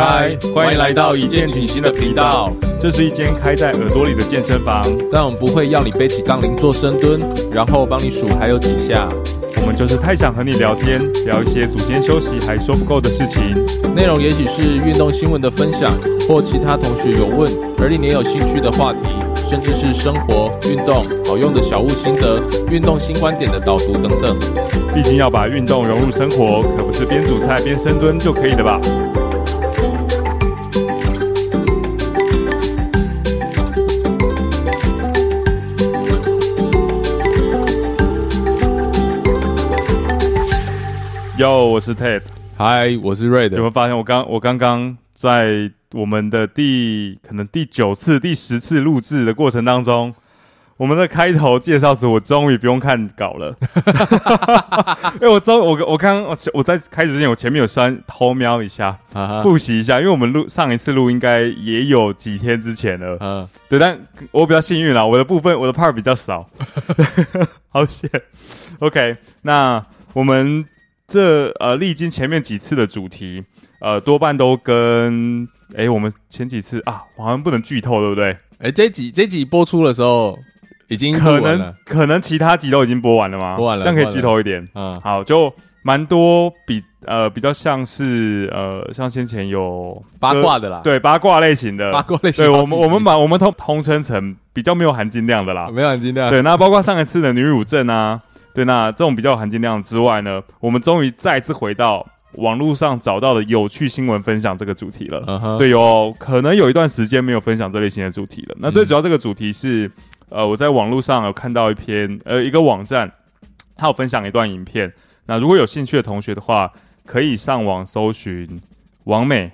嗨，欢迎来到一见倾心的频道。这是一间开在耳朵里的健身房，但我们不会要你背起杠铃做深蹲，然后帮你数还有几下。我们就是太想和你聊天，聊一些组间休息还说不够的事情。内容也许是运动新闻的分享，或其他同学有问而令你有兴趣的话题，甚至是生活、运动好用的小物心得、运动新观点的导读等等。毕竟要把运动融入生活，可不是边煮菜边深蹲就可以的吧？我是 Ted，嗨，我是 Red。有没有发现我刚我刚刚在我们的第可能第九次、第十次录制的过程当中，我们的开头介绍词我终于不用看稿了，因为我终我我刚刚我在开始之前，我前面有先偷瞄一下，复习一下，因为我们录上一次录应该也有几天之前了，嗯，对，但我比较幸运啦，我的部分我的 part 比较少，好险，OK，那我们。这呃，历经前面几次的主题，呃，多半都跟哎，我们前几次啊，好像不能剧透，对不对？哎，这集这集播出的时候，已经可能可能其他集都已经播完了吗？播完了，这样可以剧透一点。嗯，好，就蛮多比呃比较像是呃，像先前有八卦的啦，对八卦类型的八卦类型，对我们我们把我们通通称成比较没有含金量的啦，没有含金量。对，那包括上一次的女乳症啊。对，那这种比较有含金量之外呢，我们终于再次回到网络上找到的有趣新闻分享这个主题了。Uh -huh. 对哦，可能有一段时间没有分享这类型的主题了。那最主要这个主题是，嗯、呃，我在网络上有看到一篇，呃，一个网站，它有分享一段影片。那如果有兴趣的同学的话，可以上网搜寻“王美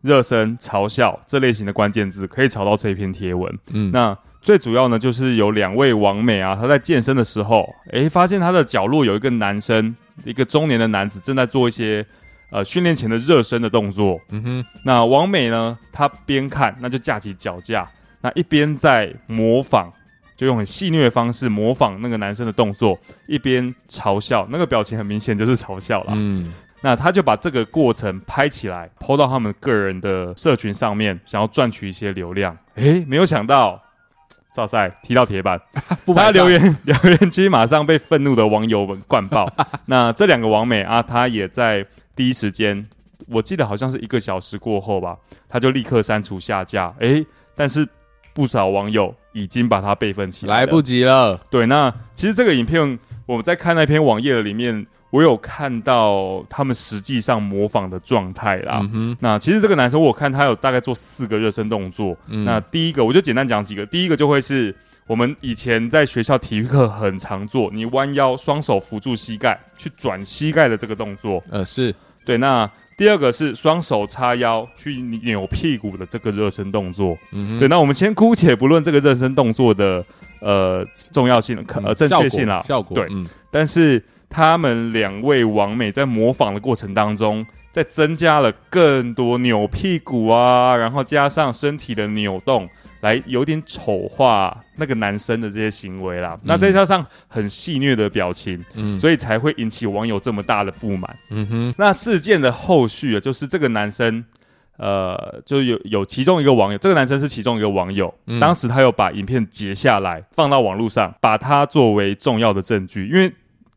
热身嘲笑”这类型的关键字，可以找到这一篇贴文。嗯，那。最主要呢，就是有两位王美啊，她在健身的时候，诶，发现她的角落有一个男生，一个中年的男子正在做一些呃训练前的热身的动作。嗯哼，那王美呢，她边看，那就架起脚架，那一边在模仿，就用很戏谑的方式模仿那个男生的动作，一边嘲笑，那个表情很明显就是嘲笑了。嗯，那他就把这个过程拍起来，PO 到他们个人的社群上面，想要赚取一些流量。诶，没有想到。赵赛踢到铁板，不他留言 留言区马上被愤怒的网友们灌爆。那这两个网美啊，他也在第一时间，我记得好像是一个小时过后吧，他就立刻删除下架。诶，但是不少网友已经把它备份起来，来不及了。对，那其实这个影片我们在看那篇网页里面。我有看到他们实际上模仿的状态啦。嗯。那其实这个男生，我看他有大概做四个热身动作。嗯。那第一个，我就简单讲几个。第一个就会是我们以前在学校体育课很常做，你弯腰，双手扶住膝盖去转膝盖的这个动作。呃，是对。那第二个是双手叉腰去扭屁股的这个热身动作。嗯。对。那我们先姑且不论这个热身动作的呃重要性、可呃正确性啦。效果。对。嗯。但是。他们两位王美在模仿的过程当中，在增加了更多扭屁股啊，然后加上身体的扭动，来有点丑化那个男生的这些行为啦。嗯、那再加上很戏谑的表情，嗯，所以才会引起网友这么大的不满。嗯哼。那事件的后续啊，就是这个男生，呃，就有有其中一个网友，这个男生是其中一个网友，嗯、当时他又把影片截下来放到网络上，把它作为重要的证据，因为。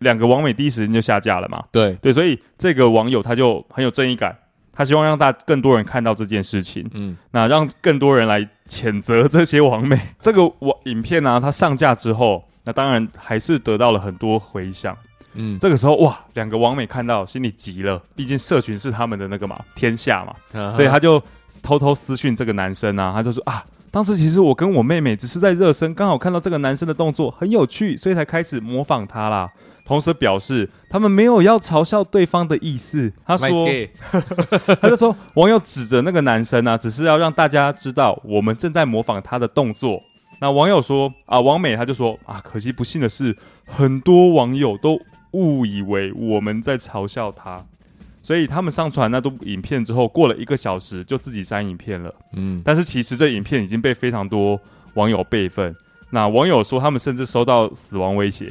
两个网美第一时间就下架了嘛？对。对，所以这个网友他就很有正义感，他希望让大更多人看到这件事情，嗯，那让更多人来谴责这些网美。这个网影片呢、啊，它上架之后，那当然还是得到了很多回响，嗯，这个时候哇，两个网美看到心里急了，毕竟社群是他们的那个嘛，天下嘛，嗯、所以他就偷偷私讯这个男生啊，他就说啊，当时其实我跟我妹妹只是在热身，刚好看到这个男生的动作很有趣，所以才开始模仿他啦。同时表示，他们没有要嘲笑对方的意思。他说，他就说，网友指着那个男生啊，只是要让大家知道我们正在模仿他的动作。那网友说啊，王美他就说啊，可惜不幸的是，很多网友都误以为我们在嘲笑他，所以他们上传那部影片之后，过了一个小时就自己删影片了。嗯，但是其实这影片已经被非常多网友备份。那网友说，他们甚至收到死亡威胁，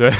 对，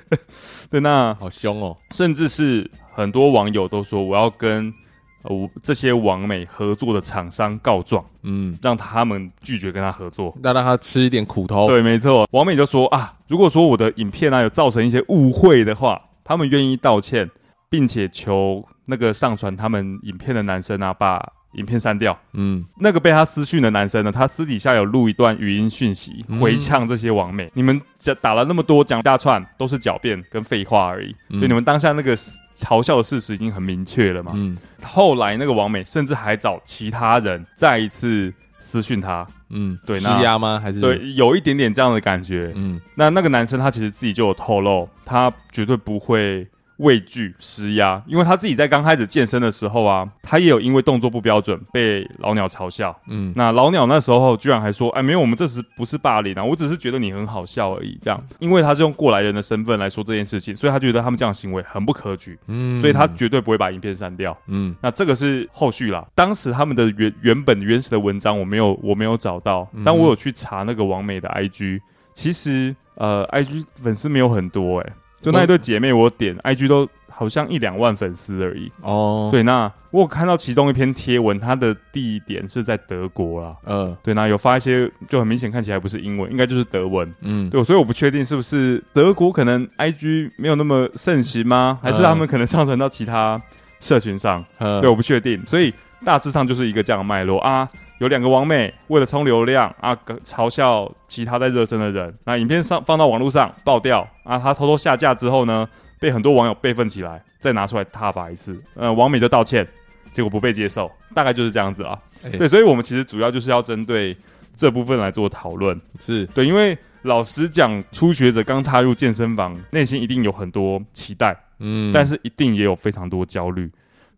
对，那好凶哦！甚至是很多网友都说，我要跟呃这些网美合作的厂商告状，嗯，让他们拒绝跟他合作，那让他吃一点苦头。对，没错。网美就说啊，如果说我的影片啊有造成一些误会的话，他们愿意道歉，并且求那个上传他们影片的男生啊把。影片删掉，嗯，那个被他私讯的男生呢，他私底下有录一段语音讯息回呛这些网美，嗯、你们讲打了那么多讲大串，都是狡辩跟废话而已，嗯、对，你们当下那个嘲笑的事实已经很明确了嘛，嗯，后来那个网美甚至还找其他人再一次私讯他，嗯，对，那，施压吗？还是？对，有一点点这样的感觉，嗯，那那个男生他其实自己就有透露，他绝对不会。畏惧施压，因为他自己在刚开始健身的时候啊，他也有因为动作不标准被老鸟嘲笑。嗯，那老鸟那时候居然还说：“哎，没有，我们这时不是霸凌啊，我只是觉得你很好笑而已。”这样，因为他是用过来人的身份来说这件事情，所以他觉得他们这样行为很不可取。嗯，所以他绝对不会把影片删掉。嗯，那这个是后续啦。当时他们的原原本原始的文章我没有我没有找到，但我有去查那个王美的 IG，其实呃 IG 粉丝没有很多哎、欸。就那一对姐妹，我点 IG 都好像一两万粉丝而已。哦，对，那我有看到其中一篇贴文，它的地点是在德国啦。嗯，对，那有发一些就很明显看起来不是英文，应该就是德文。嗯，对，所以我不确定是不是德国可能 IG 没有那么盛行吗？还是他们可能上传到其他社群上？嗯，对，我不确定。所以大致上就是一个这样的脉络啊。有两个王美为了冲流量啊，嘲笑其他在热身的人，那影片上放到网络上爆掉啊，他偷偷下架之后呢，被很多网友备份起来，再拿出来挞伐一次，呃，王美就道歉，结果不被接受，大概就是这样子啊。欸、对，所以我们其实主要就是要针对这部分来做讨论，是对，因为老实讲，初学者刚踏入健身房，内心一定有很多期待，嗯，但是一定也有非常多焦虑。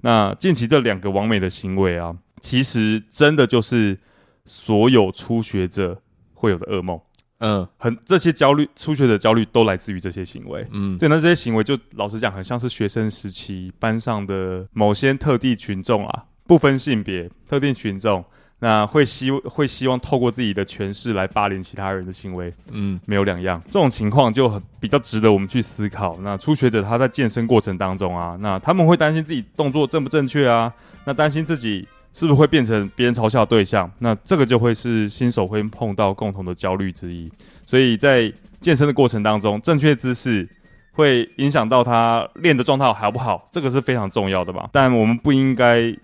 那近期这两个王美的行为啊。其实真的就是所有初学者会有的噩梦，嗯，很这些焦虑，初学者焦虑都来自于这些行为，嗯，对，那这些行为就老实讲，很像是学生时期班上的某些特定群众啊，不分性别，特定群众，那会希会希望透过自己的权势来霸凌其他人的行为，嗯，没有两样，这种情况就很比较值得我们去思考。那初学者他在健身过程当中啊，那他们会担心自己动作正不正确啊，那担心自己。是不是会变成别人嘲笑的对象？那这个就会是新手会碰到共同的焦虑之一。所以在健身的过程当中，正确姿势会影响到他练的状态好不好，这个是非常重要的吧。但我们不应该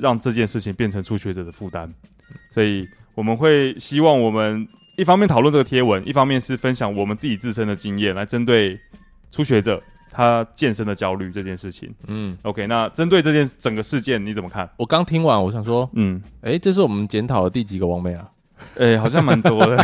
让这件事情变成初学者的负担。所以我们会希望我们一方面讨论这个贴文，一方面是分享我们自己自身的经验，来针对初学者。他健身的焦虑这件事情，嗯，OK，那针对这件整个事件你怎么看？我刚听完，我想说，嗯，哎、欸，这是我们检讨的第几个王美啊？哎、欸，好像蛮多的。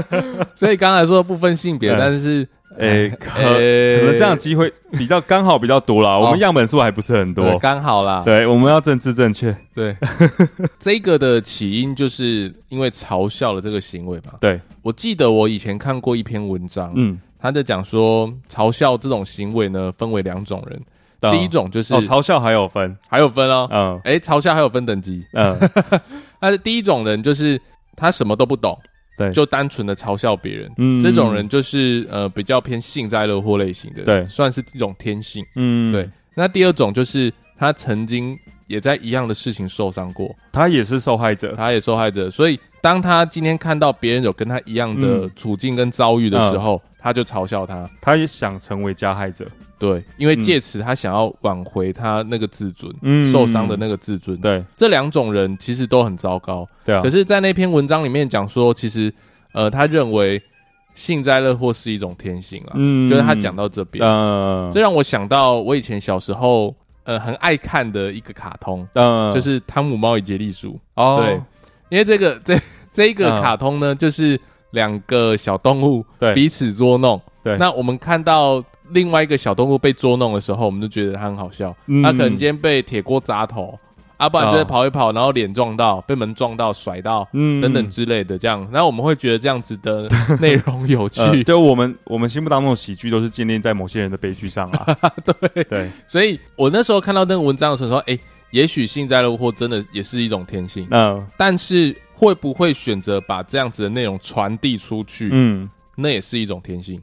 所以刚才说的不分性别，嗯、但是，哎、欸，可、欸、可能这样机会比较刚好比较多啦。哦、我们样本数还不是很多，刚好啦。对，我们要政治正确。对，这个的起因就是因为嘲笑了这个行为嘛。对，我记得我以前看过一篇文章，嗯。他在讲说，嘲笑这种行为呢，分为两种人。嗯、第一种就是哦，嘲笑还有分，还有分哦。嗯，哎、欸，嘲笑还有分等级。嗯，他的第一种人就是他什么都不懂，对，就单纯的嘲笑别人。嗯，这种人就是呃比较偏幸灾乐祸类型的，对，算是一种天性。嗯，对。那第二种就是他曾经也在一样的事情受伤过，他也是受害者，他也受害者。所以当他今天看到别人有跟他一样的处境跟遭遇的时候，他就嘲笑他，他也想成为加害者，对，因为借此他想要挽回他那个自尊，嗯，受伤的那个自尊，对，这两种人其实都很糟糕，对啊。可是，在那篇文章里面讲说，其实，呃，他认为幸灾乐祸是一种天性啊，嗯，就是他讲到这边，嗯，这让我想到我以前小时候，呃，很爱看的一个卡通，嗯，就是《汤姆猫与杰利鼠》，哦，对，因为这个 这这一个卡通呢，就是。两个小动物对。彼此捉弄，对，那我们看到另外一个小动物被捉弄的时候，我们就觉得它很好笑。嗯，它可能今天被铁锅砸头，啊，不然就是跑一跑，然后脸撞到，被门撞到，甩到，嗯，等等之类的，这样，然后我们会觉得这样子的 内容有趣。呃、就我们我们心目当中的喜剧都是建立在某些人的悲剧上啊。对对，所以我那时候看到那个文章的时候说，哎、欸，也许幸灾乐祸真的也是一种天性。嗯，但是。会不会选择把这样子的内容传递出去？嗯，那也是一种天性。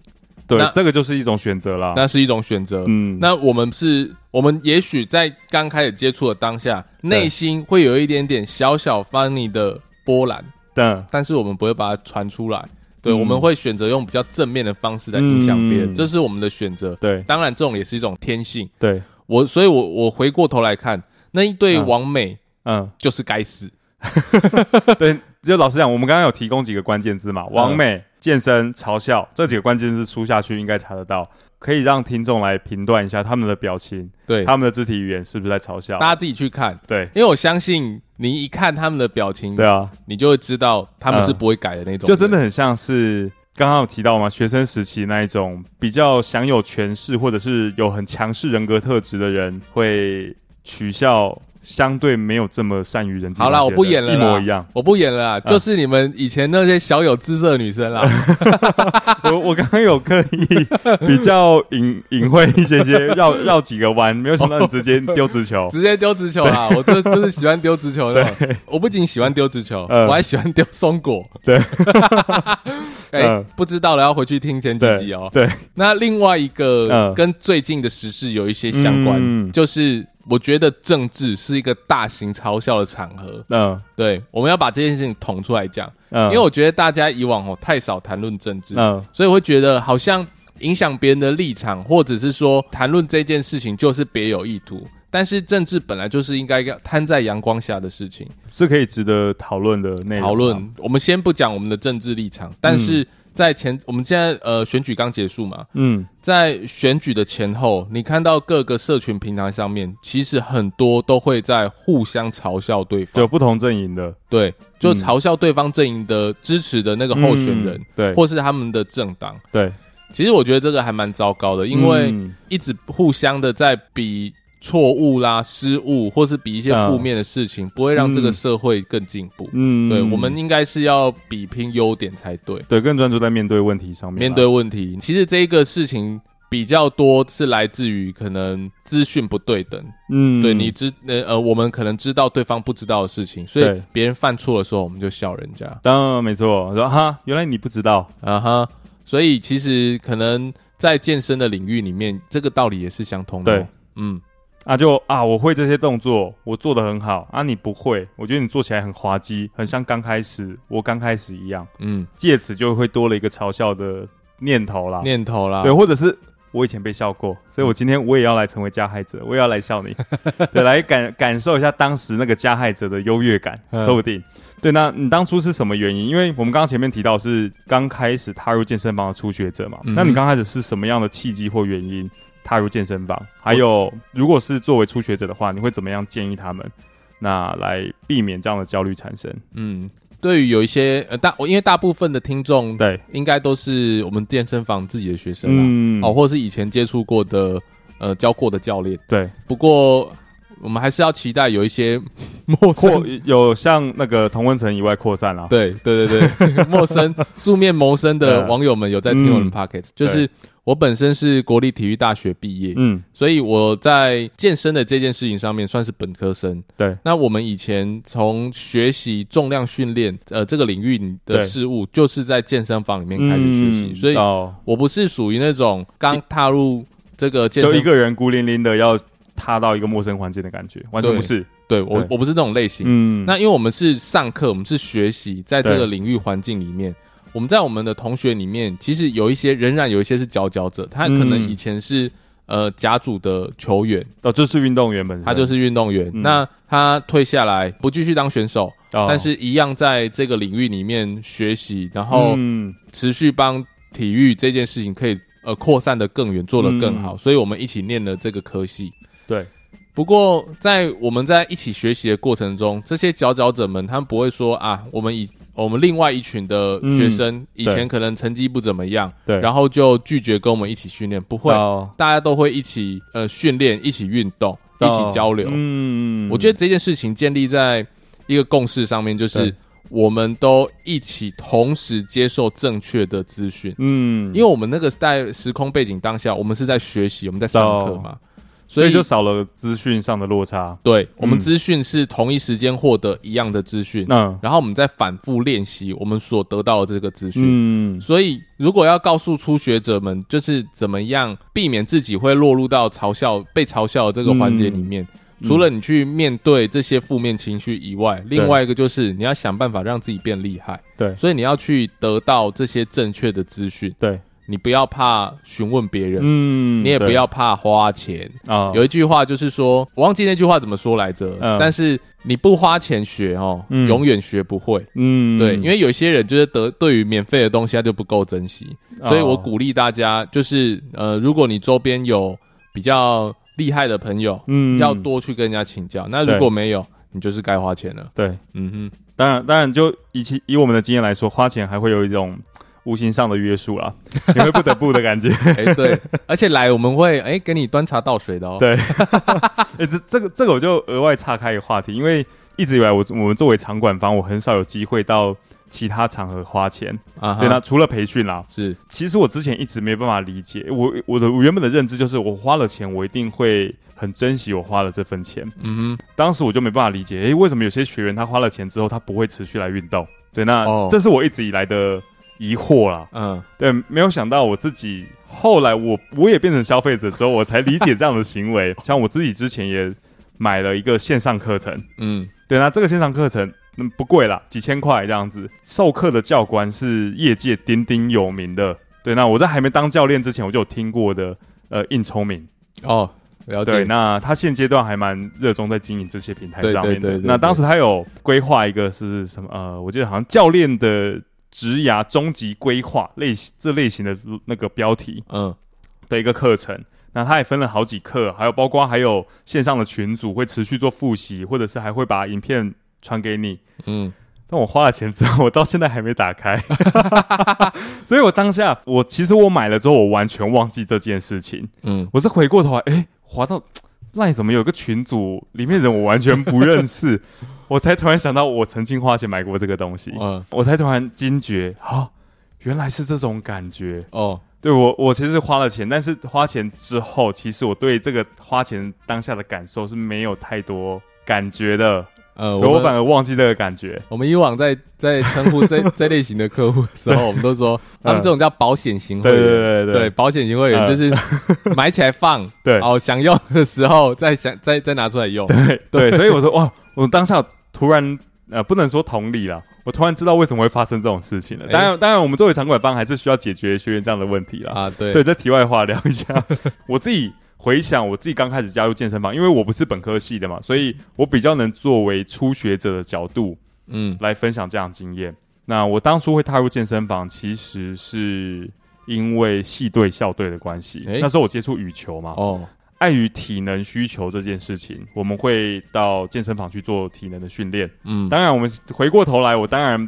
对，这个就是一种选择啦。那是一种选择。嗯，那我们是我们也许在刚开始接触的当下，内心会有一点点小小 funny 的波澜，对，但是我们不会把它传出来。对，嗯、我们会选择用比较正面的方式来影响别人，嗯、这是我们的选择。对，当然这种也是一种天性。对我，所以我我回过头来看那一对王美，嗯，就是该死。对，就老实讲，我们刚刚有提供几个关键字嘛，王美、嗯、健身、嘲笑这几个关键字输下去，应该查得到。可以让听众来评断一下他们的表情，对他们的肢体语言是不是在嘲笑？大家自己去看，对，因为我相信你一看他们的表情，对啊，你就会知道他们是不会改的那种，就真的很像是刚刚有提到吗？学生时期那一种比较享有权势或者是有很强势人格特质的人会取笑。相对没有这么善于人际。好啦，我不演了，一模一样，我不演了，就是你们以前那些小有姿色的女生啦。我我刚刚有刻意比较隐隐晦一些些，绕绕几个弯，没有想到你直接丢直球，直接丢直球啊！我这就是喜欢丢直球的。我不仅喜欢丢直球，我还喜欢丢松果。对，哎，不知道了，要回去听前几集哦。对，那另外一个跟最近的时事有一些相关，就是。我觉得政治是一个大型嘲笑的场合。嗯，对，我们要把这件事情捅出来讲。嗯，因为我觉得大家以往哦太少谈论政治。嗯，所以我会觉得好像影响别人的立场，或者是说谈论这件事情就是别有意图。但是政治本来就是应该要摊在阳光下的事情，是可以值得讨论的内容。讨论，我们先不讲我们的政治立场，但是。在前，我们现在呃选举刚结束嘛，嗯，在选举的前后，你看到各个社群平台上面，其实很多都会在互相嘲笑对方，有不同阵营的，对，就嘲笑对方阵营的支持的那个候选人，嗯、对，或是他们的政党，对，其实我觉得这个还蛮糟糕的，因为一直互相的在比。错误啦、失误，或是比一些负面的事情，不会让这个社会更进步。嗯，对，我们应该是要比拼优点才对。对，更专注在面对问题上面。面对问题，其实这个事情比较多是来自于可能资讯不对等。嗯，对，你知呃呃，我们可能知道对方不知道的事情，所以别人犯错的时候，我们就笑人家。当然没错，说哈，原来你不知道啊哈。所以其实可能在健身的领域里面，这个道理也是相通的。对，嗯。啊就，啊，我会这些动作，我做的很好啊，你不会，我觉得你做起来很滑稽，很像刚开始我刚开始一样，嗯，借此就会多了一个嘲笑的念头啦，念头啦，对，或者是我以前被笑过，所以我今天我也要来成为加害者，我也要来笑你，对，来感感受一下当时那个加害者的优越感，说不定。对，那你当初是什么原因？因为我们刚刚前面提到是刚开始踏入健身房的初学者嘛，嗯、那你刚开始是什么样的契机或原因？踏入健身房，还有，如果是作为初学者的话，你会怎么样建议他们？那来避免这样的焦虑产生？嗯，对于有一些呃大，因为大部分的听众对，应该都是我们健身房自己的学生啊，嗯，哦，或者是以前接触过的呃教过的教练，对。不过我们还是要期待有一些 陌生，有像那个同温层以外扩散了。对对对对，陌生素面谋生的网友们有在听我们 Podcast，就是。我本身是国立体育大学毕业，嗯，所以我在健身的这件事情上面算是本科生。对，那我们以前从学习重量训练，呃，这个领域的事物，就是在健身房里面开始学习。所以，我不是属于那种刚踏入这个健身，就一个人孤零零的要踏到一个陌生环境的感觉，完全不是。对我，我不是那种类型。嗯，那因为我们是上课，我们是学习，在这个领域环境里面。我们在我们的同学里面，其实有一些仍然有一些是佼佼者，他可能以前是、嗯、呃甲组的球员哦，就是运动员本身，他就是运动员。嗯、那他退下来不继续当选手，哦、但是一样在这个领域里面学习，然后持续帮体育这件事情可以呃扩散的更远，做得更好。嗯、所以我们一起念了这个科系。对，不过在我们在一起学习的过程中，这些佼佼者们，他们不会说啊，我们以我们另外一群的学生以前可能成绩不怎么样，对，然后就拒绝跟我们一起训练。不会，大家都会一起呃训练，一起运动，一起交流。嗯，我觉得这件事情建立在一个共识上面，就是我们都一起同时接受正确的资讯。嗯，因为我们那个在时空背景当下，我们是在学习，我们在上课嘛，所以就少了资讯上的落差。对，我们资讯是同一时间获得一样的资讯，嗯，然后我们再反复练习我们所得到的这个资讯。嗯，所以如果要告诉初学者们，就是怎么样避免自己会落入到嘲笑、被嘲笑的这个环节里面，嗯，除了你去面对这些负面情绪以外，另外一个就是你要想办法让自己变厉害。对，所以你要去得到这些正确的资讯。对。你不要怕询问别人，嗯，你也不要怕花钱。啊。有一句话就是说，我忘记那句话怎么说来着，但是你不花钱学哦，永远学不会。嗯，对，因为有些人就是得对于免费的东西他就不够珍惜，所以我鼓励大家就是呃，如果你周边有比较厉害的朋友，嗯，要多去跟人家请教。那如果没有，你就是该花钱了。对，嗯哼，当然，当然，就以其以我们的经验来说，花钱还会有一种。无形上的约束啦，你会不得不的感觉。哎、欸，对，而且来我们会哎、欸、给你端茶倒水的哦。对，哎、欸，这这个这个我就额外岔开一个话题，因为一直以来我我们作为场馆方，我很少有机会到其他场合花钱啊。对，那除了培训啦，是，其实我之前一直没办法理解，我我的我原本的认知就是我花了钱，我一定会很珍惜我花了这份钱。嗯哼，当时我就没办法理解，哎、欸，为什么有些学员他花了钱之后，他不会持续来运动？对，那、哦、这是我一直以来的。疑惑啦，嗯，对，没有想到我自己后来我我也变成消费者之后，我才理解这样的行为。像我自己之前也买了一个线上课程，嗯，对，那这个线上课程嗯不贵啦，几千块这样子。授课的教官是业界鼎鼎有名的，对，那我在还没当教练之前，我就有听过的，呃，应聪明哦，了解。对，那他现阶段还蛮热衷在经营这些平台上面的。那当时他有规划一个是什么？呃，我记得好像教练的。职涯终极规划类型这类型的那个标题，嗯，的一个课程，那它也分了好几课，还有包括还有线上的群组会持续做复习，或者是还会把影片传给你，嗯，但我花了钱之后，我到现在还没打开，所以我当下我其实我买了之后，我完全忘记这件事情，嗯，我是回过头来，哎、欸，滑到 LINE 怎么有个群组里面人我完全不认识。我才突然想到，我曾经花钱买过这个东西。嗯，我才突然惊觉，啊，原来是这种感觉。哦，对我，我其实是花了钱，但是花钱之后，其实我对这个花钱当下的感受是没有太多感觉的。呃，我反而忘记这个感觉。我们以往在在称呼 这这类型的客户的时候，我们都说他们这种叫保险型会员。对对对保险型会员就是买起来放，对，哦，想用的时候再想再再拿出来用。对对，所以我说哇，我当下。突然，呃，不能说同理了。我突然知道为什么会发生这种事情了。当然，当然，我们作为场馆方还是需要解决学员这样的问题了。啊，对，对，在题外话聊一下。我自己回想，我自己刚开始加入健身房，因为我不是本科系的嘛，所以我比较能作为初学者的角度，嗯，来分享这样的经验。那我当初会踏入健身房，其实是因为系队校队的关系。那时候我接触羽球嘛，哦。碍于体能需求这件事情，我们会到健身房去做体能的训练。嗯，当然，我们回过头来，我当然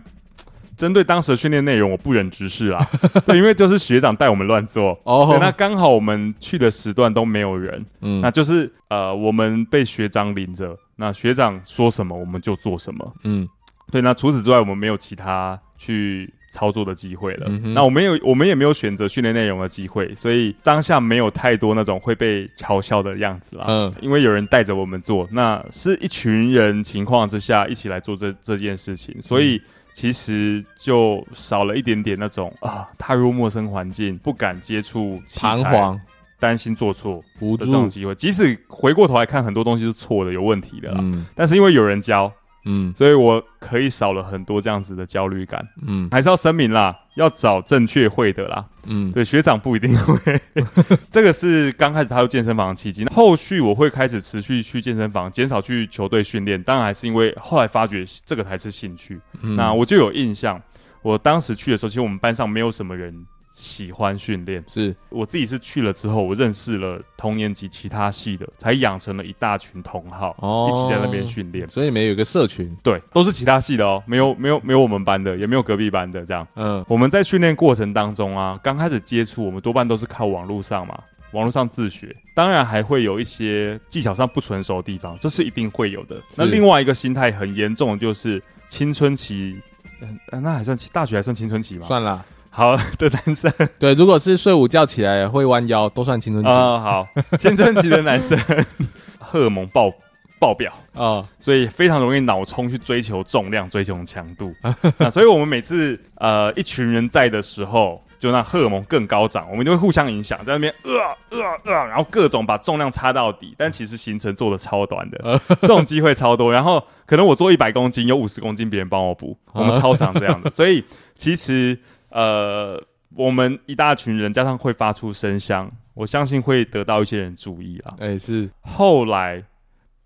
针对当时的训练内容，我不忍直视啦。对，因为就是学长带我们乱做。哦，那刚好我们去的时段都没有人。嗯，那就是呃，我们被学长领着，那学长说什么我们就做什么。嗯，对。那除此之外，我们没有其他去。操作的机会了，嗯、那我们有，我们也没有选择训练内容的机会，所以当下没有太多那种会被嘲笑的样子啦。嗯，因为有人带着我们做，那是一群人情况之下一起来做这这件事情，所以其实就少了一点点那种啊，踏入陌生环境不敢接触，彷徨，担心做错的这种机会。即使回过头来看，很多东西是错的，有问题的啦，嗯、但是因为有人教。嗯，所以我可以少了很多这样子的焦虑感。嗯，还是要声明啦，要找正确会的啦。嗯，对，学长不一定会。这个是刚开始踏入健身房的契机。后续我会开始持续去健身房，减少去球队训练。当然还是因为后来发觉这个才是兴趣。嗯，那我就有印象，我当时去的时候，其实我们班上没有什么人。喜欢训练，是我自己是去了之后，我认识了同年级其他系的，才养成了一大群同好，哦、一起在那边训练。所以你们有一个社群，对，都是其他系的哦，没有没有没有我们班的，也没有隔壁班的这样。嗯，我们在训练过程当中啊，刚开始接触，我们多半都是靠网络上嘛，网络上自学，当然还会有一些技巧上不纯熟的地方，这是一定会有的。那另外一个心态很严重的就是青春期，嗯，那还算大学还算青春期吗？算了。好的男生，对，如果是睡午觉起来会弯腰，都算青春期啊、哦。好，青春期的男生，荷尔蒙爆爆表啊，哦、所以非常容易脑冲去追求重量，追求强度 啊。所以我们每次呃一群人在的时候。就那荷尔蒙更高涨，我们就会互相影响，在那边呃呃呃，然后各种把重量插到底，但其实行程做的超短的，这种机会超多。然后可能我做一百公斤，有五十公斤别人帮我补，我们超常这样的。所以其实呃，我们一大群人加上会发出声响，我相信会得到一些人注意啦。哎，是后来。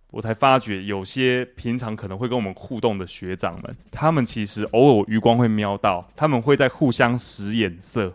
我才发觉，有些平常可能会跟我们互动的学长们，他们其实偶尔余光会瞄到，他们会在互相使眼色，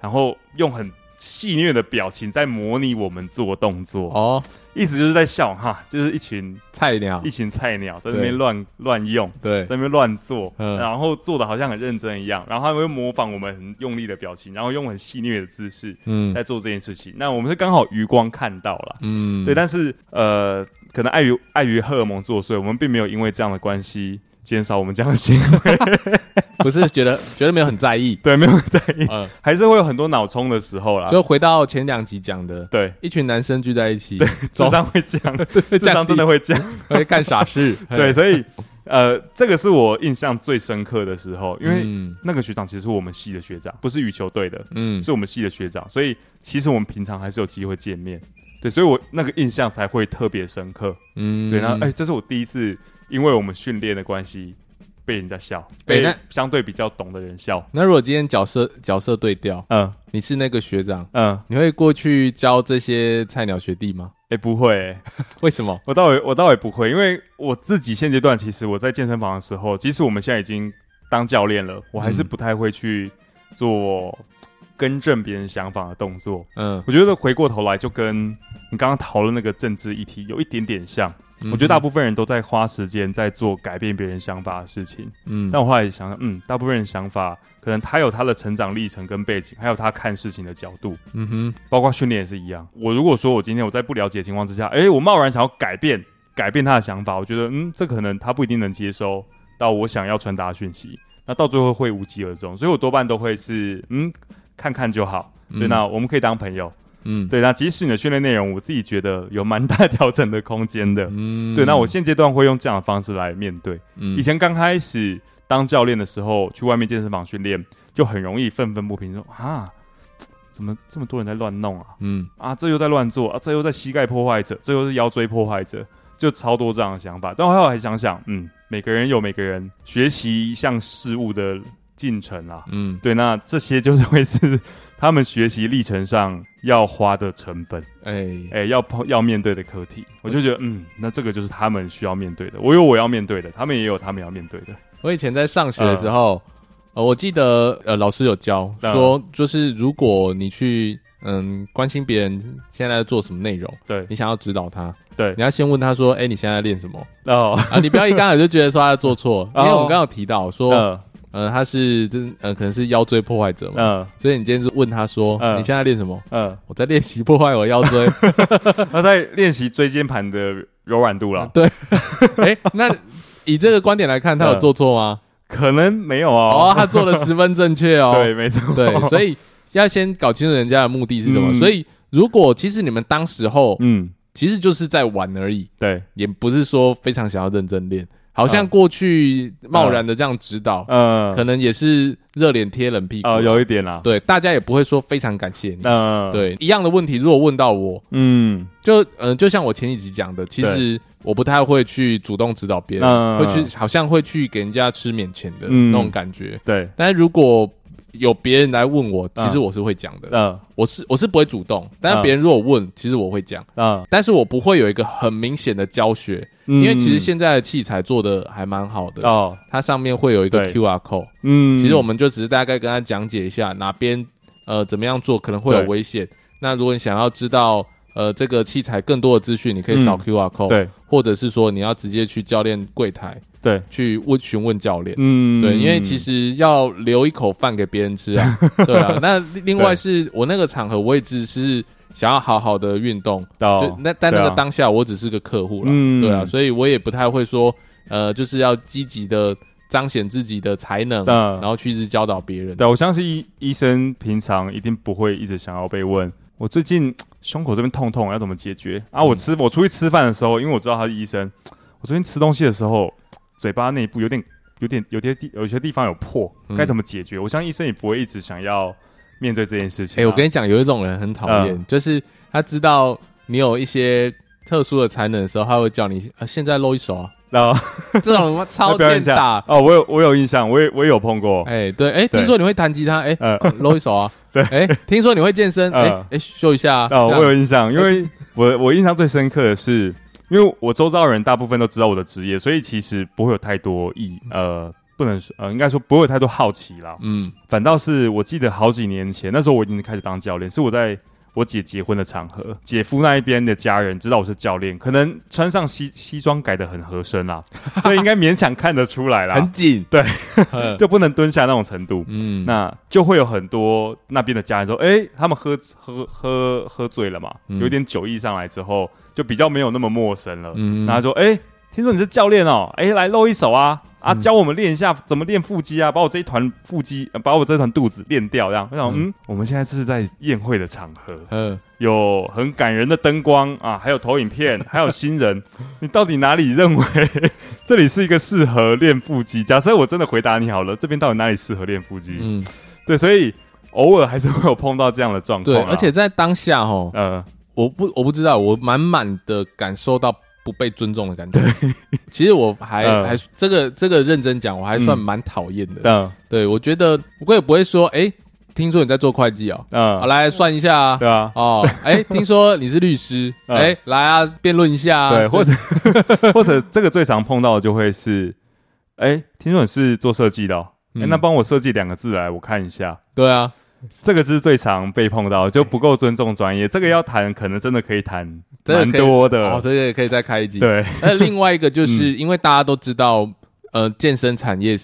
然后用很戏谑的表情在模拟我们做动作。哦，意思就是在笑哈，就是一群菜鸟，一群菜鸟在那边乱乱用，对，在那边乱做，嗯，然后做的好像很认真一样，然后他们会模仿我们很用力的表情，然后用很戏谑的姿势，嗯，在做这件事情。那我们是刚好余光看到了，嗯，对，但是呃。可能碍于碍于荷尔蒙作祟，我们并没有因为这样的关系减少我们这样的行为，不是觉得觉得没有很在意，对，没有很在意，嗯，还是会有很多脑冲的时候啦。就回到前两集讲的，对，一群男生聚在一起，对，智商会降，智商真的会降，会干傻事，对，所以呃，这个是我印象最深刻的时候，因为那个学长其实是我们系的学长，不是羽球队的，嗯，是我们系的学长，所以其实我们平常还是有机会见面。对，所以我那个印象才会特别深刻。嗯，对，然后哎，这是我第一次因为我们训练的关系被人家笑，被那相对比较懂的人笑。那如果今天角色角色对调，嗯，你是那个学长，嗯，你会过去教这些菜鸟学弟吗？哎，不会，为什么？我倒也我倒也不会，因为我自己现阶段其实我在健身房的时候，即使我们现在已经当教练了，我还是不太会去做。更正别人想法的动作，嗯，我觉得回过头来就跟你刚刚讨论那个政治议题有一点点像。嗯、我觉得大部分人都在花时间在做改变别人想法的事情，嗯，但我后来想想，嗯，大部分人想法可能他有他的成长历程跟背景，还有他看事情的角度，嗯哼，包括训练也是一样。我如果说我今天我在不了解的情况之下，哎、欸，我贸然想要改变改变他的想法，我觉得，嗯，这可能他不一定能接收到我想要传达的讯息，那到最后会无疾而终。所以我多半都会是，嗯。看看就好，对，那我们可以当朋友，嗯，对，那即使你的训练内容，我自己觉得有蛮大调整的空间的，嗯，对，那我现阶段会用这样的方式来面对。嗯，以前刚开始当教练的时候，去外面健身房训练，就很容易愤愤不平，说啊，怎么这么多人在乱弄啊？嗯，啊，这又在乱做啊，这又在膝盖破坏者，这又是腰椎破坏者，就超多这样的想法。但后来还想想，嗯，每个人有每个人学习一项事物的。进程啊，嗯，对，那这些就是会是 他们学习历程上要花的成本，哎。哎、欸欸，要要面对的课题，我就觉得，嗯，那这个就是他们需要面对的，我有我要面对的，他们也有他们要面对的。我以前在上学的时候，呃，呃，我记得呃，老师有教说，就是如果你去嗯关心别人现在在做什么内容，对。你想要指导他，对，你要先问他说，哎、欸，你现在在练什么？哦。啊，你不要一刚开始就觉得说他在做错，因为我们刚刚有提到说。呃呃，他是真呃，可能是腰椎破坏者嘛，嗯，所以你今天就问他说，嗯，你现在练什么？嗯，我在练习破坏我腰椎，他在练习椎间盘的柔软度了。对，哎，那以这个观点来看，他有做错吗？可能没有啊。哦，他做的十分正确哦。对，没错。对，所以要先搞清楚人家的目的是什么。所以如果其实你们当时候，嗯，其实就是在玩而已，对，也不是说非常想要认真练。好像过去贸然的这样指导，嗯，可能也是热脸贴冷屁股，呃，有一点啦，对，大家也不会说非常感谢你，嗯，对，一样的问题，如果问到我，嗯，就嗯，就像我前几集讲的，其实我不太会去主动指导别人，会去好像会去给人家吃免钱的那种感觉，对，但是如果有别人来问我，其实我是会讲的。嗯，我是我是不会主动，但是别人如果问，其实我会讲。嗯，但是我不会有一个很明显的教学，因为其实现在的器材做的还蛮好的。哦，它上面会有一个 QR code。嗯，其实我们就只是大概跟他讲解一下哪边呃怎么样做可能会有危险。那如果你想要知道呃这个器材更多的资讯，你可以扫 QR code。对，或者是说你要直接去教练柜台。对，去问询问教练，嗯，对，因为其实要留一口饭给别人吃啊，对啊。那另外是我那个场合，我也只是想要好好的运动，就那但那个当下，我只是个客户了，嗯，对啊，所以我也不太会说，呃，就是要积极的彰显自己的才能，嗯、然后去一直教导别人。对，我相信医医生平常一定不会一直想要被问，我最近胸口这边痛痛，要怎么解决？啊？我吃我出去吃饭的时候，因为我知道他是医生，我最近吃东西的时候，嘴巴内部有点有点有些地有些地方有破，该怎么解决？嗯、我相信医生也不会一直想要面对这件事情、啊。哎、欸，我跟你讲，有一种人很讨厌，嗯、就是他知道你有一些特殊的才能的时候，他会叫你啊，现在露一手啊。然后 这种 超级大哦，我有我有印象，我也我也有碰过。哎，对，哎，听说你会弹吉他，哎，露一手啊。对，哎，听说你会健身，哎，哎，秀一下。哦，我有印象，因为我我印象最深刻的是，因为我周遭的人大部分都知道我的职业，所以其实不会有太多意，呃，不能说，呃，应该说不会有太多好奇啦。嗯，反倒是我记得好几年前，那时候我已经开始当教练，是我在。我姐结婚的场合，姐夫那一边的家人知道我是教练，可能穿上西西装改的很合身啦，所以应该勉强看得出来啦。很紧，对，就不能蹲下那种程度。嗯，那就会有很多那边的家人说，哎、欸，他们喝喝喝喝醉了嘛，有点酒意上来之后，就比较没有那么陌生了。嗯，然后说，哎、欸，听说你是教练哦、喔，哎、欸，来露一手啊。啊，教我们练一下怎么练腹肌啊，把我这一团腹肌，呃、把我这团肚子练掉，这样。我想，嗯，嗯，我们现在这是在宴会的场合，嗯，有很感人的灯光啊，还有投影片，还有新人，你到底哪里认为 这里是一个适合练腹肌？假设我真的回答你好了，这边到底哪里适合练腹肌？嗯，对，所以偶尔还是会有碰到这样的状况。对，而且在当下，哦，呃，我不，我不知道，我满满的感受到。不被尊重的感觉。对，其实我还、嗯、还这个这个认真讲，我还算蛮讨厌的。嗯，对，我觉得我也不会说，哎、欸，听说你在做会计哦，嗯，好来算一下啊，对啊，哦，哎、欸，听说你是律师，哎、嗯。欸，来啊，辩论一下啊，对，或者 或者这个最常碰到的就会是，哎、欸，听说你是做设计的、哦，哎、那帮我设计两个字来，我看一下。对啊。这个是最常被碰到，就不够尊重专业。这个要谈，可能真的可以谈蛮多的。哦，这个也可以再开一集。对，那另外一个就是因为大家都知道，呃，健身产业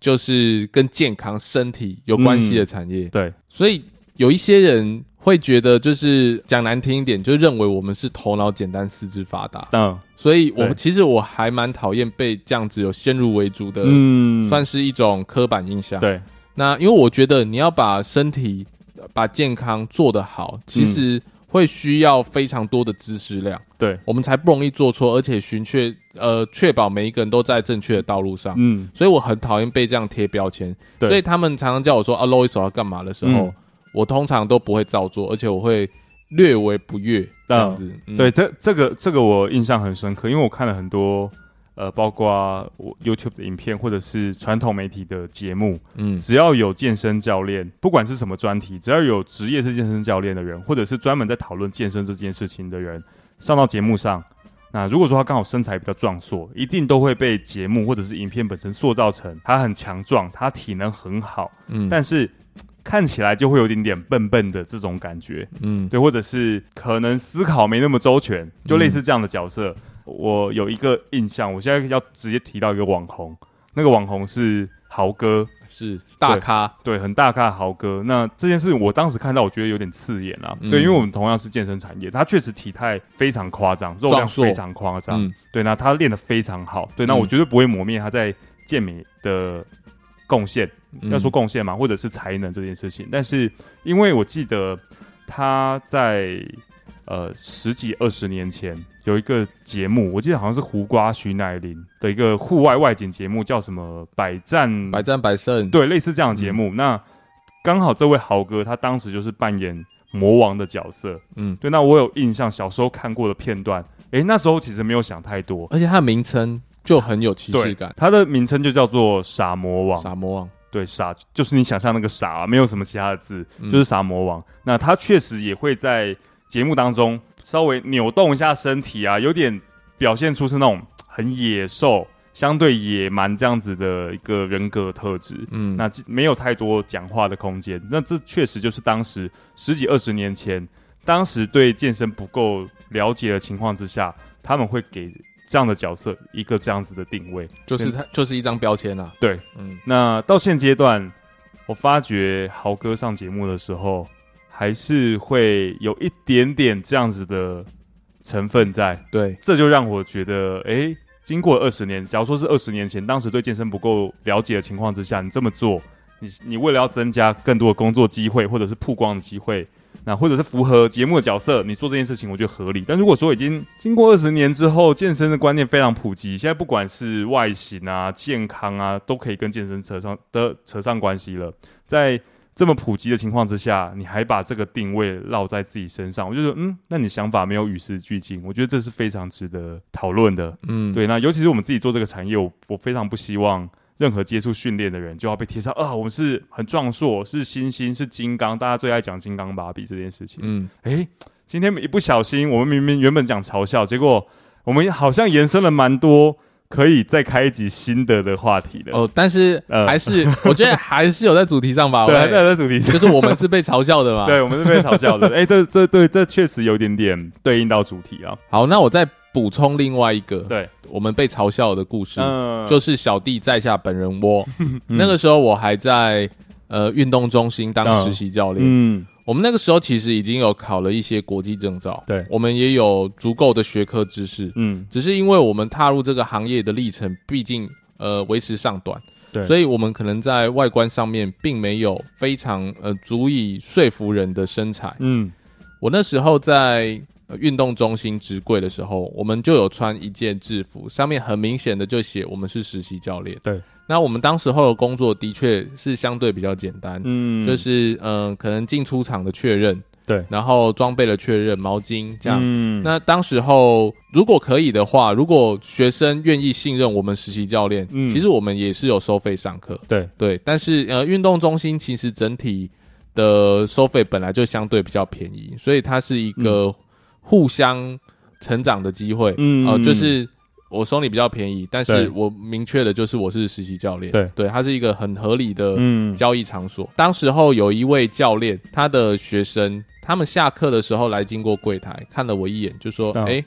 就是跟健康、身体有关系的产业。对，所以有一些人会觉得，就是讲难听一点，就认为我们是头脑简单、四肢发达。嗯，所以我其实我还蛮讨厌被这样子有先入为主的，嗯，算是一种刻板印象。对。那因为我觉得你要把身体、把健康做得好，其实会需要非常多的知识量，对我们才不容易做错，而且寻确呃确保每一个人都在正确的道路上。嗯，所以我很讨厌被这样贴标签。对，所以他们常常叫我说啊，露一手要干嘛的时候，嗯、我通常都不会照做，而且我会略为不悦这样子。嗯、对，这这个这个我印象很深刻，因为我看了很多。呃，包括我 YouTube 的影片，或者是传统媒体的节目，嗯，只要有健身教练，不管是什么专题，只要有职业是健身教练的人，或者是专门在讨论健身这件事情的人，上到节目上，那如果说他刚好身材比较壮硕，一定都会被节目或者是影片本身塑造成他很强壮，他体能很好，嗯，但是看起来就会有点点笨笨的这种感觉，嗯，对，或者是可能思考没那么周全，就类似这样的角色。嗯我有一个印象，我现在要直接提到一个网红，那个网红是豪哥，是大咖，对，对，很大咖的豪哥。那这件事我当时看到，我觉得有点刺眼啊。嗯、对，因为我们同样是健身产业，他确实体态非常夸张，肉量非常夸张。嗯、对，那他练得非常好。对，那我绝对不会磨灭他在健美的贡献。嗯、要说贡献嘛，或者是才能这件事情，但是因为我记得他在。呃，十几二十年前有一个节目，我记得好像是胡瓜、徐乃麟的一个户外外景节目，叫什么《百战百战百胜》？对，类似这样的节目。嗯、那刚好这位豪哥他当时就是扮演魔王的角色。嗯，对。那我有印象，小时候看过的片段。诶，那时候其实没有想太多，而且他的名称就很有歧视感。他的名称就叫做“傻魔王”。傻魔王，对，傻就是你想象那个傻、啊，没有什么其他的字，就是傻魔王。嗯、那他确实也会在。节目当中稍微扭动一下身体啊，有点表现出是那种 很野兽、相对野蛮这样子的一个人格特质。嗯，那没有太多讲话的空间。那这确实就是当时十几二十年前，当时对健身不够了解的情况之下，他们会给这样的角色一个这样子的定位，就是他就是一张标签啊。对，嗯。那到现阶段，我发觉豪哥上节目的时候。还是会有一点点这样子的成分在，对，这就让我觉得，哎，经过二十年，假如说是二十年前，当时对健身不够了解的情况之下，你这么做，你你为了要增加更多的工作机会，或者是曝光的机会。那或者是符合节目的角色，你做这件事情，我觉得合理。但如果说已经经过二十年之后，健身的观念非常普及，现在不管是外形啊、健康啊，都可以跟健身扯上的扯上关系了。在这么普及的情况之下，你还把这个定位绕在自己身上，我就说，嗯，那你想法没有与时俱进，我觉得这是非常值得讨论的。嗯，对。那尤其是我们自己做这个产业，我我非常不希望。任何接触训练的人就要被贴上啊，我们是很壮硕，是猩猩，是金刚，大家最爱讲金刚芭比这件事情。嗯，诶、欸，今天一不小心，我们明明原本讲嘲笑，结果我们好像延伸了蛮多，可以再开一集新的的话题的。哦，但是还是、呃、我觉得还是有在主题上吧。对，还是有在主题上，就是我们是被嘲笑的嘛。对，我们是被嘲笑的。哎、欸，这这对这确实有点点对应到主题啊。好，那我再。补充另外一个，对，我们被嘲笑的故事，嗯，就是小弟在下本人窝。嗯、那个时候我还在呃运动中心当实习教练，嗯，我们那个时候其实已经有考了一些国际证照，对，我们也有足够的学科知识，嗯，只是因为我们踏入这个行业的历程，毕竟呃为时尚短，对，所以我们可能在外观上面并没有非常呃足以说服人的身材，嗯，我那时候在。运动中心职柜的时候，我们就有穿一件制服，上面很明显的就写我们是实习教练。对，那我们当时候的工作的确是相对比较简单，嗯，就是嗯、呃，可能进出场的确认，对，然后装备的确认，毛巾这样。嗯，那当时候如果可以的话，如果学生愿意信任我们实习教练，嗯，其实我们也是有收费上课。对对，但是呃，运动中心其实整体的收费本来就相对比较便宜，所以它是一个。嗯互相成长的机会，嗯，呃，就是我收你比较便宜，但是我明确的就是我是实习教练，对，对，它是一个很合理的交易场所。嗯、当时候有一位教练，他的学生，他们下课的时候来经过柜台，看了我一眼，就说：“哎、哦欸，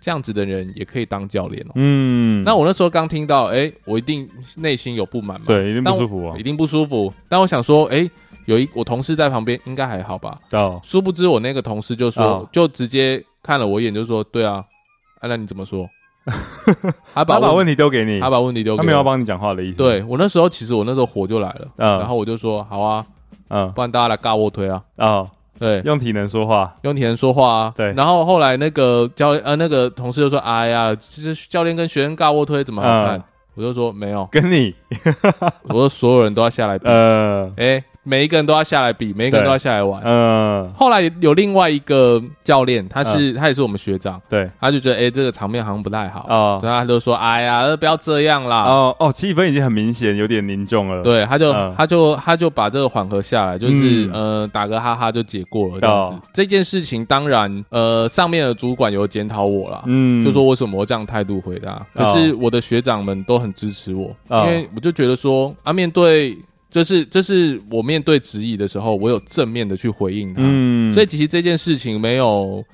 这样子的人也可以当教练哦。”嗯，那我那时候刚听到，哎、欸，我一定内心有不满嘛，对，一定不舒服啊，一定不舒服。但我想说，哎、欸。有一我同事在旁边，应该还好吧？哦，殊不知我那个同事就说，哦、就直接看了我一眼，就说：“对啊，啊、那你怎么说？”他把他把问题丢给你，他把问题丢给你，他没有帮你讲话的意思。对，我那时候其实我那时候火就来了，嗯、然后我就说：“好啊，嗯，不然大家来尬卧推啊。”哦，对，用体能说话，用体能说话啊。对，然后后来那个教呃那个同事就说：“哎呀，其实教练跟学生尬卧推怎么好看？”嗯、我就说：“没有，跟你。”我说：“所有人都要下来比。呃”哎、欸。每一个人都要下来比，每一个人都要下来玩。嗯，后来有另外一个教练，他是、嗯、他也是我们学长，对，他就觉得哎、欸，这个场面好像不太好哦，所以他就说哎呀，不要这样啦。哦哦，气氛已经很明显有点凝重了。对，他就、嗯、他就他就把这个缓和下来，就是、嗯、呃打个哈哈就解过了这样子。哦、这件事情当然呃上面的主管有检讨我啦，嗯，就说为什么我这样态度回答，可是我的学长们都很支持我，哦、因为我就觉得说啊面对。就是这是我面对质疑的时候，我有正面的去回应他，嗯，所以其实这件事情没有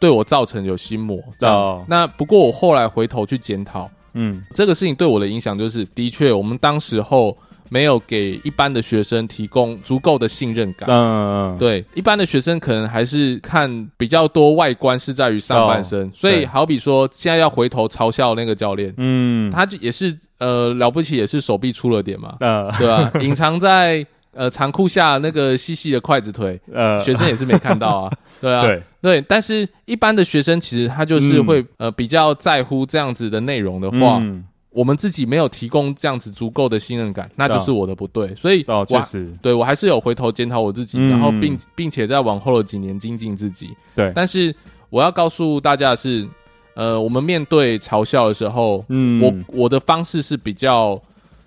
对我造成有心魔，那不过我后来回头去检讨，嗯，这个事情对我的影响就是，的确我们当时候。没有给一般的学生提供足够的信任感。嗯，对，一般的学生可能还是看比较多外观是在于上半身，所以好比说现在要回头嘲笑那个教练，嗯，他就也是呃了不起，也是手臂粗了点嘛，嗯，对吧？隐藏在呃长裤下那个细细的筷子腿，呃，学生也是没看到啊，对啊，对。对，但是一般的学生其实他就是会呃比较在乎这样子的内容的话。我们自己没有提供这样子足够的信任感，那就是我的不对。所以我，哦，确实，对我还是有回头检讨我自己，嗯、然后并并且在往后的几年精进自己。对，但是我要告诉大家的是，呃，我们面对嘲笑的时候，嗯，我我的方式是比较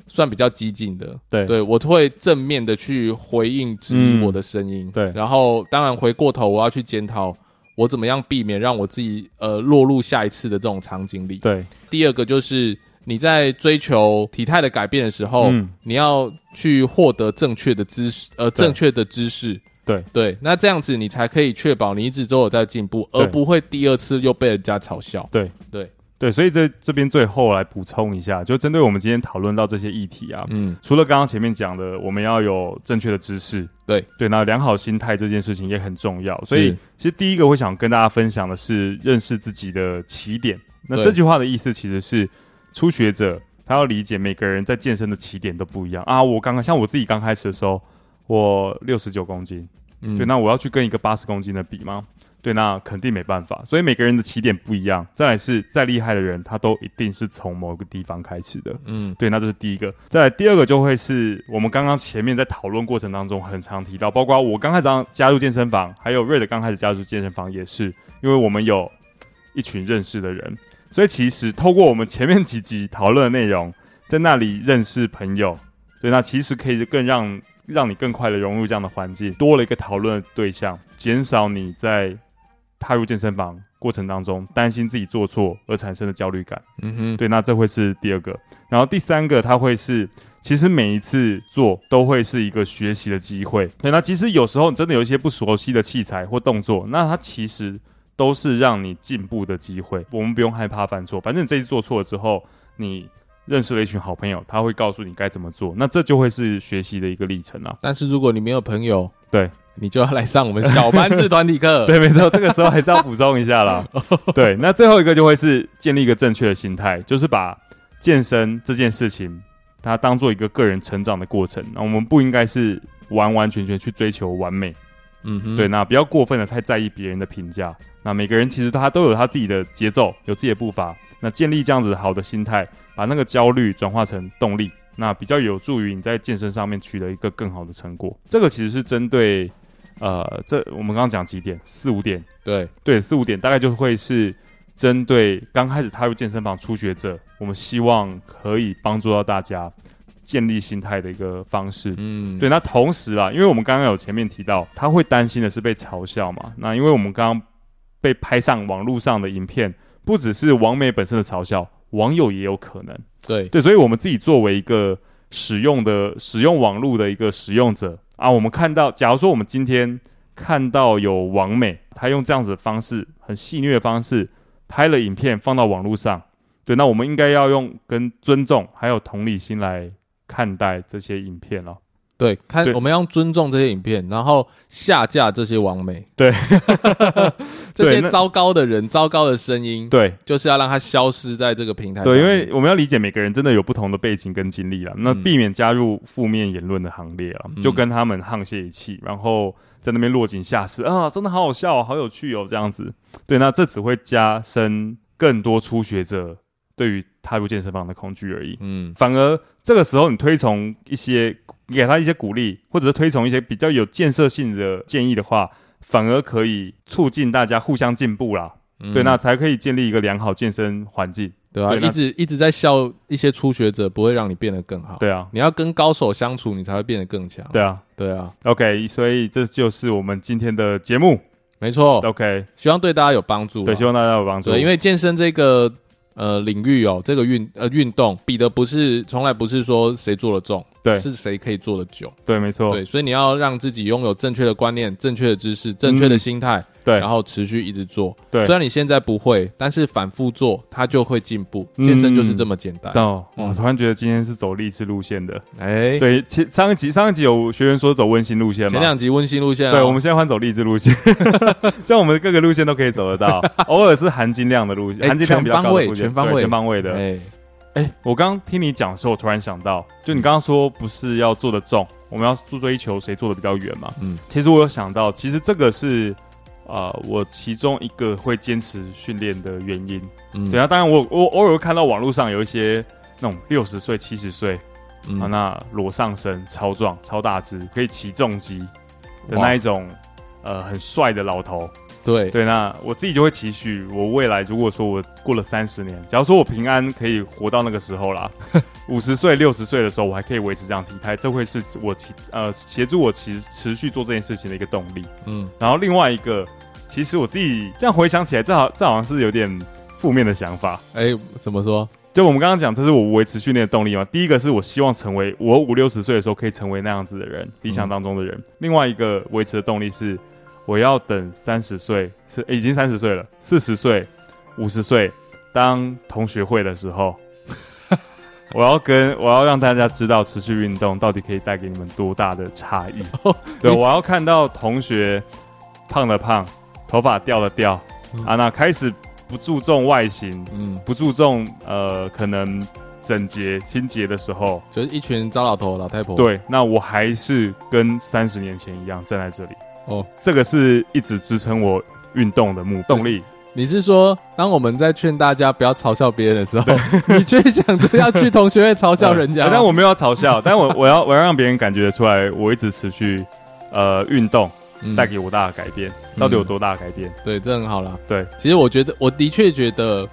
算比较激进的。对，对我会正面的去回应质疑我的声音。嗯、对，然后当然回过头，我要去检讨我怎么样避免让我自己呃落入下一次的这种场景里。对，第二个就是。你在追求体态的改变的时候，嗯、你要去获得正确的知识，呃，正确的知识。对。对，那这样子你才可以确保你一直都有在进步，而不会第二次又被人家嘲笑。对。对。对，所以在这边最后来补充一下，就针对我们今天讨论到这些议题啊，嗯，除了刚刚前面讲的，我们要有正确的知识，对。对，那良好心态这件事情也很重要。所以，其实第一个我想跟大家分享的是认识自己的起点。那这句话的意思其实是初学者他要理解每个人在健身的起点都不一样啊。我刚刚像我自己刚开始的时候，我六十九公斤，嗯，对，那我要去跟一个八十公斤的比吗？对，那肯定没办法，所以每个人的起点不一样。再来是再厉害的人，他都一定是从某个地方开始的。嗯，对，那这是第一个。再来第二个就会是我们刚刚前面在讨论过程当中很常提到，包括我刚开始加入健身房，还有瑞的刚开始加入健身房，也是因为我们有一群认识的人，所以其实透过我们前面几集讨论的内容，在那里认识朋友，对，那其实可以更让让你更快的融入这样的环境，多了一个讨论的对象，减少你在。踏入健身房过程当中，担心自己做错而产生的焦虑感。嗯哼，对，那这会是第二个。然后第三个，它会是其实每一次做都会是一个学习的机会。对，那其实有时候你真的有一些不熟悉的器材或动作，那它其实都是让你进步的机会。我们不用害怕犯错，反正你这次做错了之后，你认识了一群好朋友，他会告诉你该怎么做，那这就会是学习的一个历程啊。但是如果你没有朋友，对。你就要来上我们小班制团体课。对，没错，这个时候还是要补充一下啦。对，那最后一个就会是建立一个正确的心态，就是把健身这件事情，它当做一个个人成长的过程。那我们不应该是完完全全去追求完美。嗯哼，对，那不要过分的太在意别人的评价。那每个人其实他都有他自己的节奏，有自己的步伐。那建立这样子好的心态，把那个焦虑转化成动力，那比较有助于你在健身上面取得一个更好的成果。这个其实是针对。呃，这我们刚刚讲几点？四五点，对对，四五点大概就会是针对刚开始踏入健身房初学者，我们希望可以帮助到大家建立心态的一个方式。嗯，对。那同时啊，因为我们刚刚有前面提到，他会担心的是被嘲笑嘛。那因为我们刚刚被拍上网络上的影片，不只是网美本身的嘲笑，网友也有可能。对对，所以我们自己作为一个使用的使用网络的一个使用者。啊，我们看到，假如说我们今天看到有网美，他用这样子的方式，很戏谑的方式拍了影片放到网络上，对，那我们应该要用跟尊重还有同理心来看待这些影片了。对，看对我们要尊重这些影片，然后下架这些网美。对，这些糟糕的人、糟糕的声音，对，就是要让它消失在这个平台上。对，因为我们要理解每个人真的有不同的背景跟经历了，那避免加入负面言论的行列了，嗯、就跟他们沆瀣一气，然后在那边落井下石啊，真的好好笑，哦好有趣哦，这样子。对，那这只会加深更多初学者对于踏入健身房的恐惧而已。嗯，反而这个时候你推崇一些。你给他一些鼓励，或者是推崇一些比较有建设性的建议的话，反而可以促进大家互相进步啦。嗯、对，那才可以建立一个良好健身环境。对啊，对一直一直在笑一些初学者，不会让你变得更好。对啊，你要跟高手相处，你才会变得更强。对啊，对啊。OK，所以这就是我们今天的节目。没错。OK，希望对大家有帮助。对，希望大家有帮助。对，因为健身这个呃领域哦，这个运呃运动比的不是，从来不是说谁做的重。对，是谁可以做的久？对，没错。对，所以你要让自己拥有正确的观念、正确的知识、正确的心态。嗯对，然后持续一直做。对，虽然你现在不会，但是反复做，它就会进步。健身就是这么简单。哦，我突然觉得今天是走励志路线的。哎，对，前上一集上一集有学员说走温馨路线嘛？前两集温馨路线。对，我们现在换走励志路线，这样我们各个路线都可以走得到。偶尔是含金量的路线，含金量比较高的路线，全方位、全方位的。哎，哎，我刚刚听你讲的时候，我突然想到，就你刚刚说不是要做的重，我们要做追求谁做的比较远嘛？嗯，其实我有想到，其实这个是。啊、呃，我其中一个会坚持训练的原因，嗯，对啊，当然我我偶尔会看到网络上有一些那种六十岁、七十岁啊，那裸上身、超壮、超大只，可以骑重机的那一种，呃，很帅的老头。对对，那我自己就会期许，我未来如果说我过了三十年，假如说我平安可以活到那个时候啦，五十岁、六十岁的时候，我还可以维持这样体态，这会是我其呃协助我其实持续做这件事情的一个动力。嗯，然后另外一个，其实我自己这样回想起来，这好这好像是有点负面的想法。哎，怎么说？就我们刚刚讲，这是我维持训练的动力嘛。第一个是我希望成为我五六十岁的时候可以成为那样子的人，理想当中的人。嗯、另外一个维持的动力是。我要等三十岁，是已经三十岁了，四十岁、五十岁当同学会的时候，我要跟我要让大家知道持续运动到底可以带给你们多大的差异。对，我要看到同学胖了胖，头发掉了掉，嗯、啊，那开始不注重外形，嗯，不注重呃可能整洁清洁的时候，就是一群糟老头老太婆。对，那我还是跟三十年前一样站在这里。哦，这个是一直支撑我运动的目动力。你是说，当我们在劝大家不要嘲笑别人的时候，你却想着要去同学会嘲笑人家？但我没有嘲笑，但我我要我要让别人感觉出来，我一直持续呃运动。带给我大的改变，嗯、到底有多大的改变？对，这很好啦。对，其实我觉得，我的确觉得，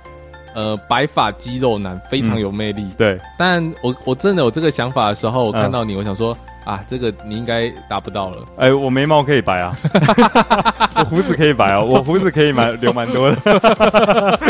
呃，白发肌肉男非常有魅力。嗯、对，但我我真的有这个想法的时候，我看到你，嗯、我想说啊，这个你应该达不到了。哎、欸，我眉毛可以白啊，我胡子可以白啊，我胡子可以蛮留蛮多的。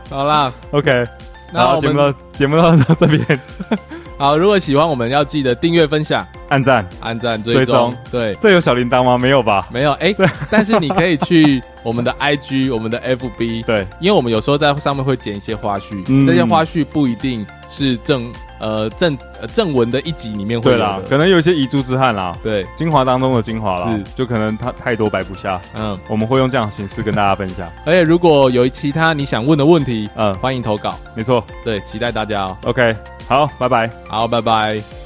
好啦，OK，那节目到节目到到这边。好，如果喜欢，我们要记得订阅、分享、按赞、按赞、追踪。对，这有小铃铛吗？没有吧？没有。哎、欸，但是你可以去我们的 IG、我们的 FB。对，因为我们有时候在上面会剪一些花絮，嗯、这些花絮不一定是正呃正呃正文的一集里面会有的。对啦，可能有一些遗珠之憾啦。对，精华当中的精华啦，是，就可能它太多摆不下。嗯，我们会用这样的形式跟大家分享。而且如果有其他你想问的问题，嗯，欢迎投稿。没错，对，期待大家哦。OK。好，拜拜。好，拜拜。